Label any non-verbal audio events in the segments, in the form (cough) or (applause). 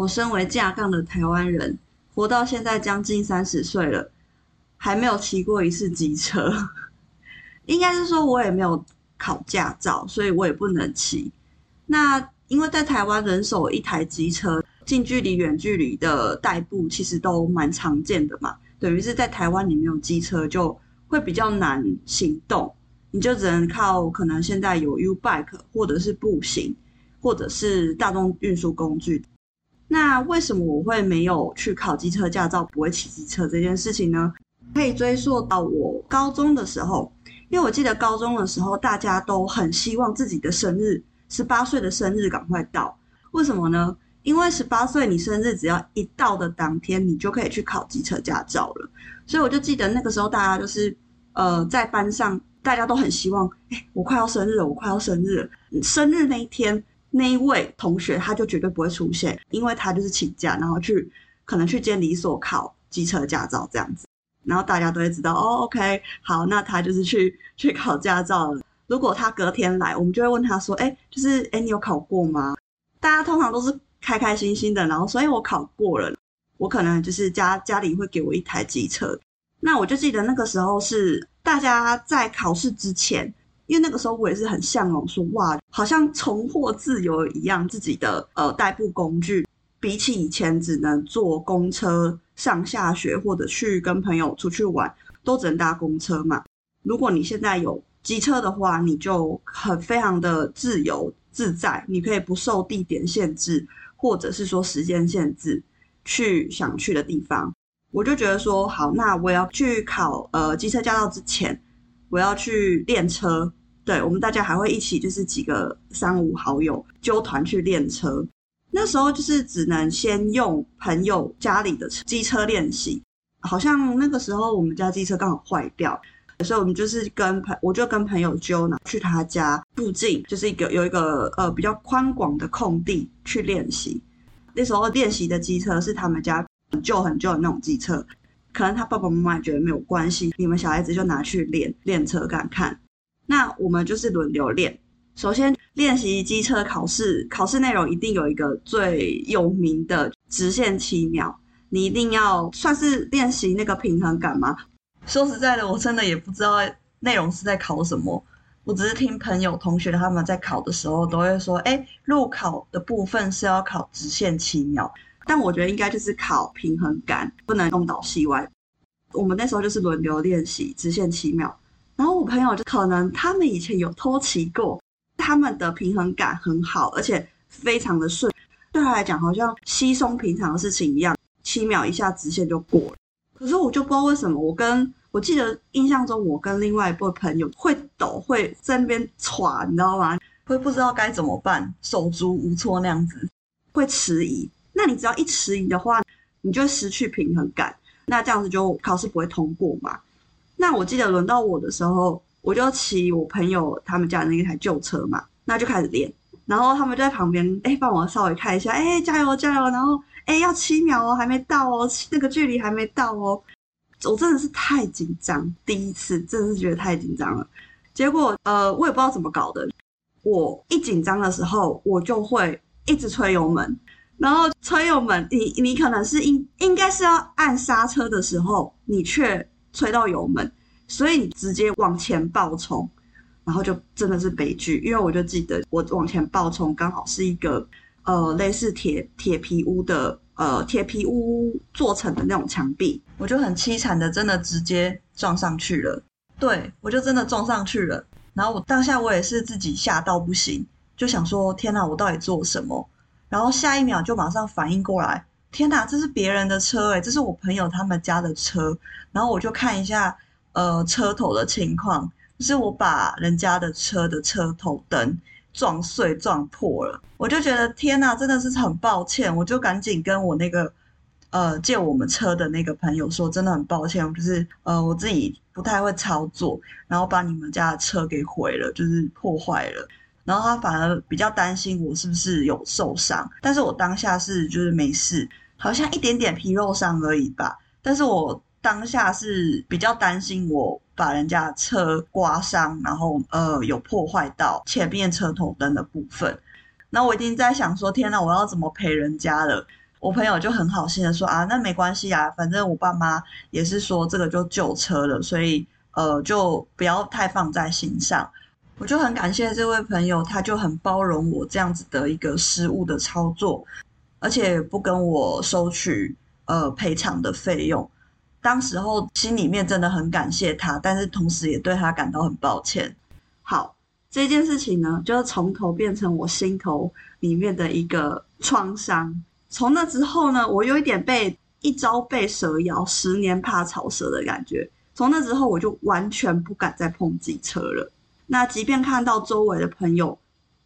我身为架杠的台湾人，活到现在将近三十岁了，还没有骑过一次机车。(laughs) 应该是说，我也没有考驾照，所以我也不能骑。那因为在台湾人手一台机车。近距离、远距离的代步其实都蛮常见的嘛，等于是在台湾你没有机车就会比较难行动，你就只能靠可能现在有 U-Bike 或者是步行，或者是大众运输工具。那为什么我会没有去考机车驾照，不会骑机车这件事情呢？可以追溯到我高中的时候，因为我记得高中的时候大家都很希望自己的生日，十八岁的生日赶快到，为什么呢？因为十八岁，你生日只要一到的当天，你就可以去考机车驾照了。所以我就记得那个时候，大家就是呃，在班上大家都很希望，哎，我快要生日了，我快要生日了。生日那一天，那一位同学他就绝对不会出现，因为他就是请假，然后去可能去监理所考机车驾照这样子。然后大家都会知道，哦，OK，好，那他就是去去考驾照了。如果他隔天来，我们就会问他说，哎，就是哎，你有考过吗？大家通常都是。开开心心的，然后所以我考过了，我可能就是家家里会给我一台机车。那我就记得那个时候是大家在考试之前，因为那个时候我也是很向往说，哇，好像重获自由一样，自己的呃代步工具，比起以前只能坐公车上下学或者去跟朋友出去玩，都只能搭公车嘛。如果你现在有机车的话，你就很非常的自由自在，你可以不受地点限制。或者是说时间限制，去想去的地方，我就觉得说好，那我要去考呃机车驾照之前，我要去练车。对，我们大家还会一起，就是几个三五好友揪团去练车。那时候就是只能先用朋友家里的机车练习，好像那个时候我们家机车刚好坏掉，所以我们就是跟朋，我就跟朋友揪呢，去他家附近，就是一个有一个呃比较宽广的空地去练习。那时候练习的机车是他们家很旧很旧的那种机车，可能他爸爸妈妈也觉得没有关系，你们小孩子就拿去练练车看看。那我们就是轮流练。首先练习机车考试，考试内容一定有一个最有名的直线七秒，你一定要算是练习那个平衡感吗？说实在的，我真的也不知道内容是在考什么。我只是听朋友、同学他们在考的时候都会说，哎，路考的部分是要考直线七秒，但我觉得应该就是考平衡感，不能东倒西歪。我们那时候就是轮流练习直线七秒，然后我朋友就可能他们以前有偷骑过，他们的平衡感很好，而且非常的顺，对他来讲好像稀松平常的事情一样，七秒一下直线就过了。可是我就不知道为什么，我跟我记得印象中，我跟另外一位朋友会抖，会在那边喘，你知道吗？会不知道该怎么办，手足无措那样子，会迟疑。那你只要一迟疑的话，你就失去平衡感，那这样子就考试不会通过嘛。那我记得轮到我的时候，我就骑我朋友他们家的那一台旧车嘛，那就开始练。然后他们就在旁边，哎，帮我稍微看一下，哎，加油加油。然后，哎，要七秒哦，还没到哦，那个距离还没到哦。我真的是太紧张，第一次真的是觉得太紧张了。结果呃，我也不知道怎么搞的，我一紧张的时候，我就会一直吹油门，然后吹油门，你你可能是应应该是要按刹车的时候，你却吹到油门，所以你直接往前爆冲，然后就真的是悲剧。因为我就记得我往前爆冲，刚好是一个呃类似铁铁皮屋的。呃，铁皮屋做成的那种墙壁，我就很凄惨的，真的直接撞上去了。对，我就真的撞上去了。然后我当下我也是自己吓到不行，就想说天哪，我到底做什么？然后下一秒就马上反应过来，天哪，这是别人的车诶，这是我朋友他们家的车。然后我就看一下呃车头的情况，就是我把人家的车的车头灯。撞碎撞破了，我就觉得天哪，真的是很抱歉，我就赶紧跟我那个呃借我们车的那个朋友说，真的很抱歉，就是呃我自己不太会操作，然后把你们家的车给毁了，就是破坏了。然后他反而比较担心我是不是有受伤，但是我当下是就是没事，好像一点点皮肉伤而已吧。但是我当下是比较担心我把人家车刮伤，然后呃有破坏到前面车头灯的部分。那我已经在想说，天哪，我要怎么赔人家了？我朋友就很好心的说啊，那没关系啊，反正我爸妈也是说这个就旧车了，所以呃就不要太放在心上。我就很感谢这位朋友，他就很包容我这样子的一个失误的操作，而且不跟我收取呃赔偿的费用。当时候心里面真的很感谢他，但是同时也对他感到很抱歉。好，这件事情呢，就是从头变成我心头里面的一个创伤。从那之后呢，我有一点被一朝被蛇咬，十年怕草蛇的感觉。从那之后，我就完全不敢再碰机车了。那即便看到周围的朋友，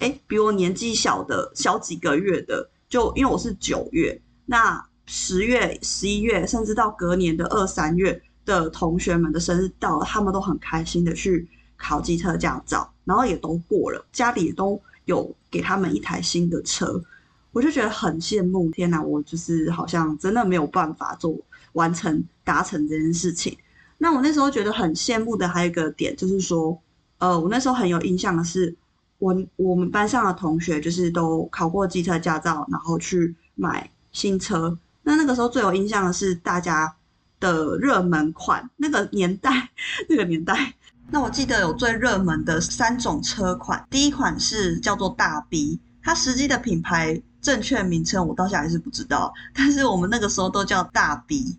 诶，比我年纪小的小几个月的，就因为我是九月，那十月、十一月，甚至到隔年的二三月的同学们的生日到了，他们都很开心的去考机车驾照，然后也都过了，家里也都有给他们一台新的车，我就觉得很羡慕。天哪，我就是好像真的没有办法做完成达成这件事情。那我那时候觉得很羡慕的还有一个点就是说。呃，我那时候很有印象的是，我我们班上的同学就是都考过机车驾照，然后去买新车。那那个时候最有印象的是大家的热门款，那个年代，(laughs) 那个年代。那我记得有最热门的三种车款，第一款是叫做大 B，它实际的品牌正确名称我到现在还是不知道，但是我们那个时候都叫大 B。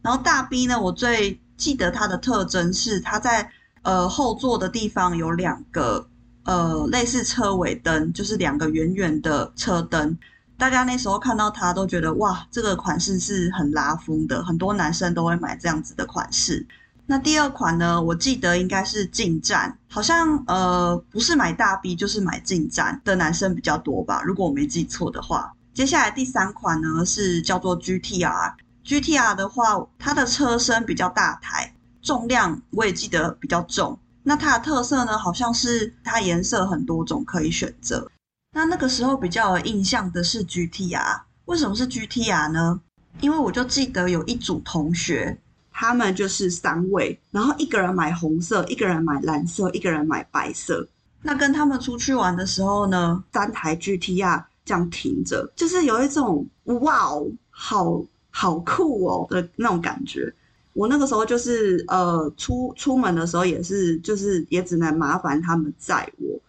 然后大 B 呢，我最记得它的特征是它在。呃，后座的地方有两个呃类似车尾灯，就是两个圆圆的车灯。大家那时候看到它都觉得哇，这个款式是很拉风的，很多男生都会买这样子的款式。那第二款呢，我记得应该是进站，好像呃不是买大 B 就是买进站的男生比较多吧，如果我没记错的话。接下来第三款呢是叫做 GTR，GTR 的话，它的车身比较大台。重量我也记得比较重，那它的特色呢，好像是它颜色很多种可以选择。那那个时候比较有印象的是 GTR，为什么是 GTR 呢？因为我就记得有一组同学，他们就是三位，然后一个人买红色，一个人买蓝色，一个人买白色。那跟他们出去玩的时候呢，三台 GTR 这样停着，就是有一种哇哦，好好酷哦的那种感觉。我那个时候就是呃出出门的时候也是就是也只能麻烦他们载我，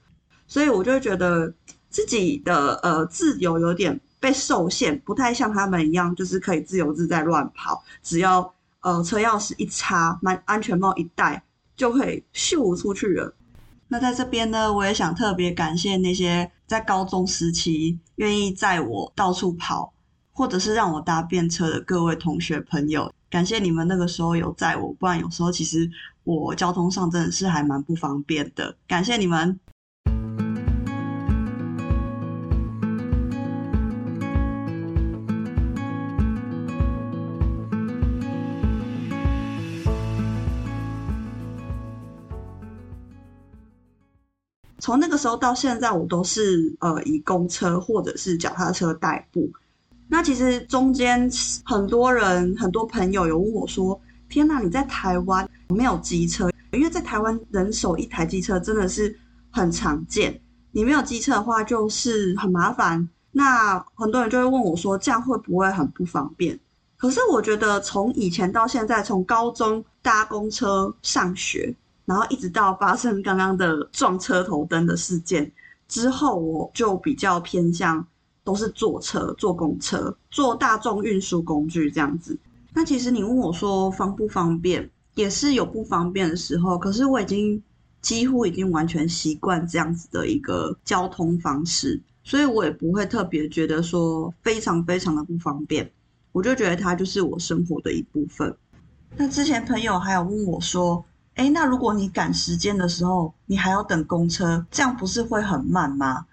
所以我就觉得自己的呃自由有点被受限，不太像他们一样就是可以自由自在乱跑，只要呃车钥匙一插，安安全帽一戴就可以咻出去了。那在这边呢，我也想特别感谢那些在高中时期愿意载我到处跑，或者是让我搭便车的各位同学朋友。感谢你们那个时候有载我，不然有时候其实我交通上真的是还蛮不方便的。感谢你们。从那个时候到现在，我都是呃以公车或者是脚踏车代步。那其实中间很多人、很多朋友有问我说：“天哪，你在台湾没有机车？因为在台湾人手一台机车真的是很常见。你没有机车的话，就是很麻烦。那很多人就会问我说：这样会不会很不方便？可是我觉得从以前到现在，从高中搭公车上学，然后一直到发生刚刚的撞车头灯的事件之后，我就比较偏向。”都是坐车、坐公车、坐大众运输工具这样子。那其实你问我说方不方便，也是有不方便的时候。可是我已经几乎已经完全习惯这样子的一个交通方式，所以我也不会特别觉得说非常非常的不方便。我就觉得它就是我生活的一部分。那之前朋友还有问我说：“诶，那如果你赶时间的时候，你还要等公车，这样不是会很慢吗？”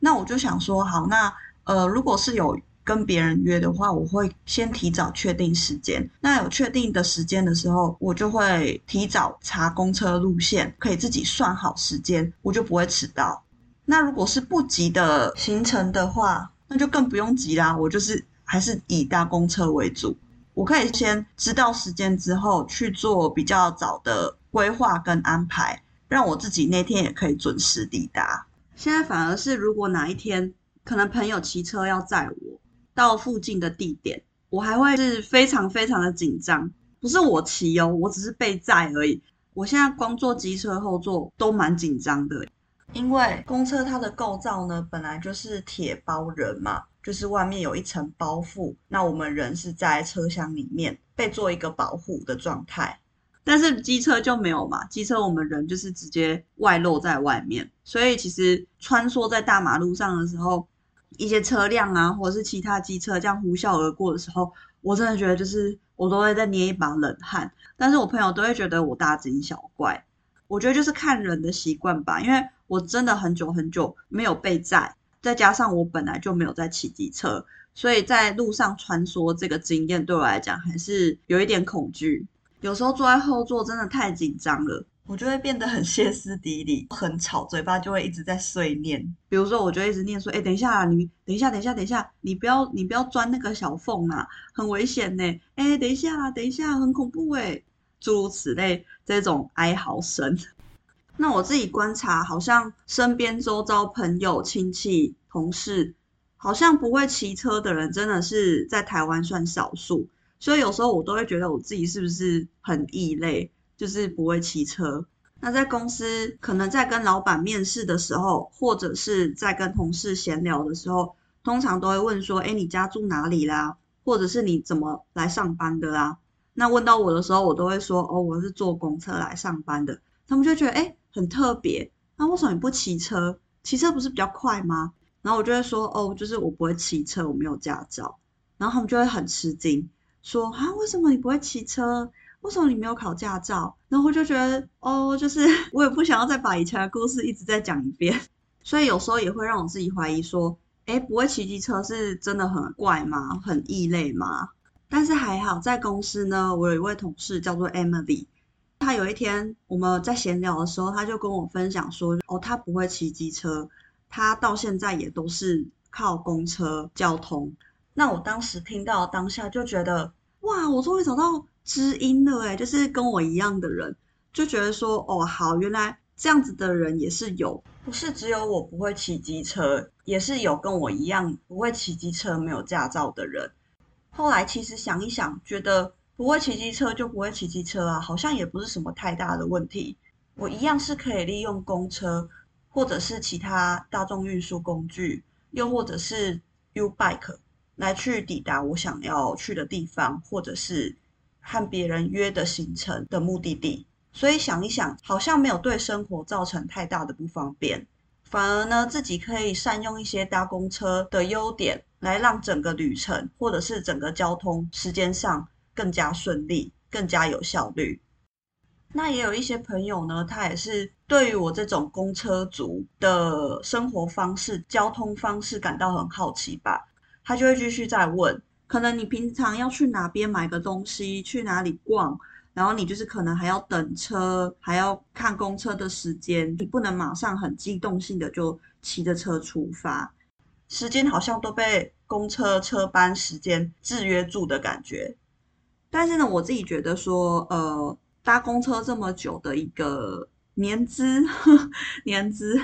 那我就想说，好，那。呃，如果是有跟别人约的话，我会先提早确定时间。那有确定的时间的时候，我就会提早查公车路线，可以自己算好时间，我就不会迟到。那如果是不急的行程的话，那就更不用急啦。我就是还是以搭公车为主，我可以先知道时间之后去做比较早的规划跟安排，让我自己那天也可以准时抵达。现在反而是如果哪一天可能朋友骑车要载我。到附近的地点，我还会是非常非常的紧张。不是我骑哦，我只是被载而已。我现在光坐机车后座都蛮紧张的，因为公车它的构造呢，本来就是铁包人嘛，就是外面有一层包覆，那我们人是在车厢里面被做一个保护的状态。但是机车就没有嘛，机车我们人就是直接外露在外面，所以其实穿梭在大马路上的时候。一些车辆啊，或者是其他机车这样呼啸而过的时候，我真的觉得就是我都会在捏一把冷汗。但是我朋友都会觉得我大惊小怪。我觉得就是看人的习惯吧，因为我真的很久很久没有被载，再加上我本来就没有在骑机车，所以在路上穿梭这个经验对我来讲还是有一点恐惧。有时候坐在后座真的太紧张了。我就会变得很歇斯底里，很吵，嘴巴就会一直在碎念。比如说，我就一直念说：“哎，等一下，你等一下，等一下，等一下，你不要，你不要钻那个小缝啊，很危险呢。哎，等一下，等一下，很恐怖哎。”诸如此类这种哀嚎声。那我自己观察，好像身边周遭朋友、亲戚、同事，好像不会骑车的人，真的是在台湾算少数。所以有时候我都会觉得我自己是不是很异类。就是不会骑车。那在公司，可能在跟老板面试的时候，或者是在跟同事闲聊的时候，通常都会问说：“哎，你家住哪里啦？或者是你怎么来上班的啦？”那问到我的时候，我都会说：“哦，我是坐公车来上班的。”他们就觉得哎，很特别。那为什么你不骑车？骑车不是比较快吗？然后我就会说：“哦，就是我不会骑车，我没有驾照。”然后他们就会很吃惊，说：“啊，为什么你不会骑车？”为什么你没有考驾照？然后我就觉得，哦，就是 (laughs) 我也不想要再把以前的故事一直再讲一遍，所以有时候也会让我自己怀疑说，哎，不会骑机车是真的很怪吗？很异类吗？但是还好，在公司呢，我有一位同事叫做 Emily，她有一天我们在闲聊的时候，她就跟我分享说，哦，她不会骑机车，她到现在也都是靠公车交通。那我当时听到当下就觉得，哇，我终于找到。知音了诶，就是跟我一样的人，就觉得说，哦，好，原来这样子的人也是有，不是只有我不会骑机车，也是有跟我一样不会骑机车、没有驾照的人。后来其实想一想，觉得不会骑机车就不会骑机车啊，好像也不是什么太大的问题。我一样是可以利用公车，或者是其他大众运输工具，又或者是 U-Bike 来去抵达我想要去的地方，或者是。和别人约的行程的目的地，所以想一想，好像没有对生活造成太大的不方便，反而呢，自己可以善用一些搭公车的优点，来让整个旅程或者是整个交通时间上更加顺利，更加有效率。那也有一些朋友呢，他也是对于我这种公车族的生活方式、交通方式感到很好奇吧，他就会继续再问。可能你平常要去哪边买个东西，去哪里逛，然后你就是可能还要等车，还要看公车的时间，你不能马上很机动性的就骑着车出发，时间好像都被公车车班时间制约住的感觉。但是呢，我自己觉得说，呃，搭公车这么久的一个年资，(laughs) 年资，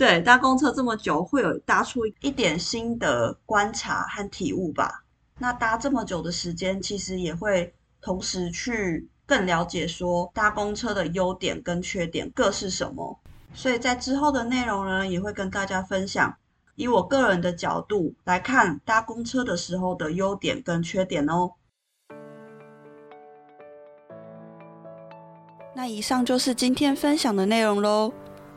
对，搭公车这么久，会有搭出一点新的观察和体悟吧。那搭这么久的时间，其实也会同时去更了解说搭公车的优点跟缺点各是什么。所以在之后的内容呢，也会跟大家分享，以我个人的角度来看搭公车的时候的优点跟缺点哦。那以上就是今天分享的内容喽。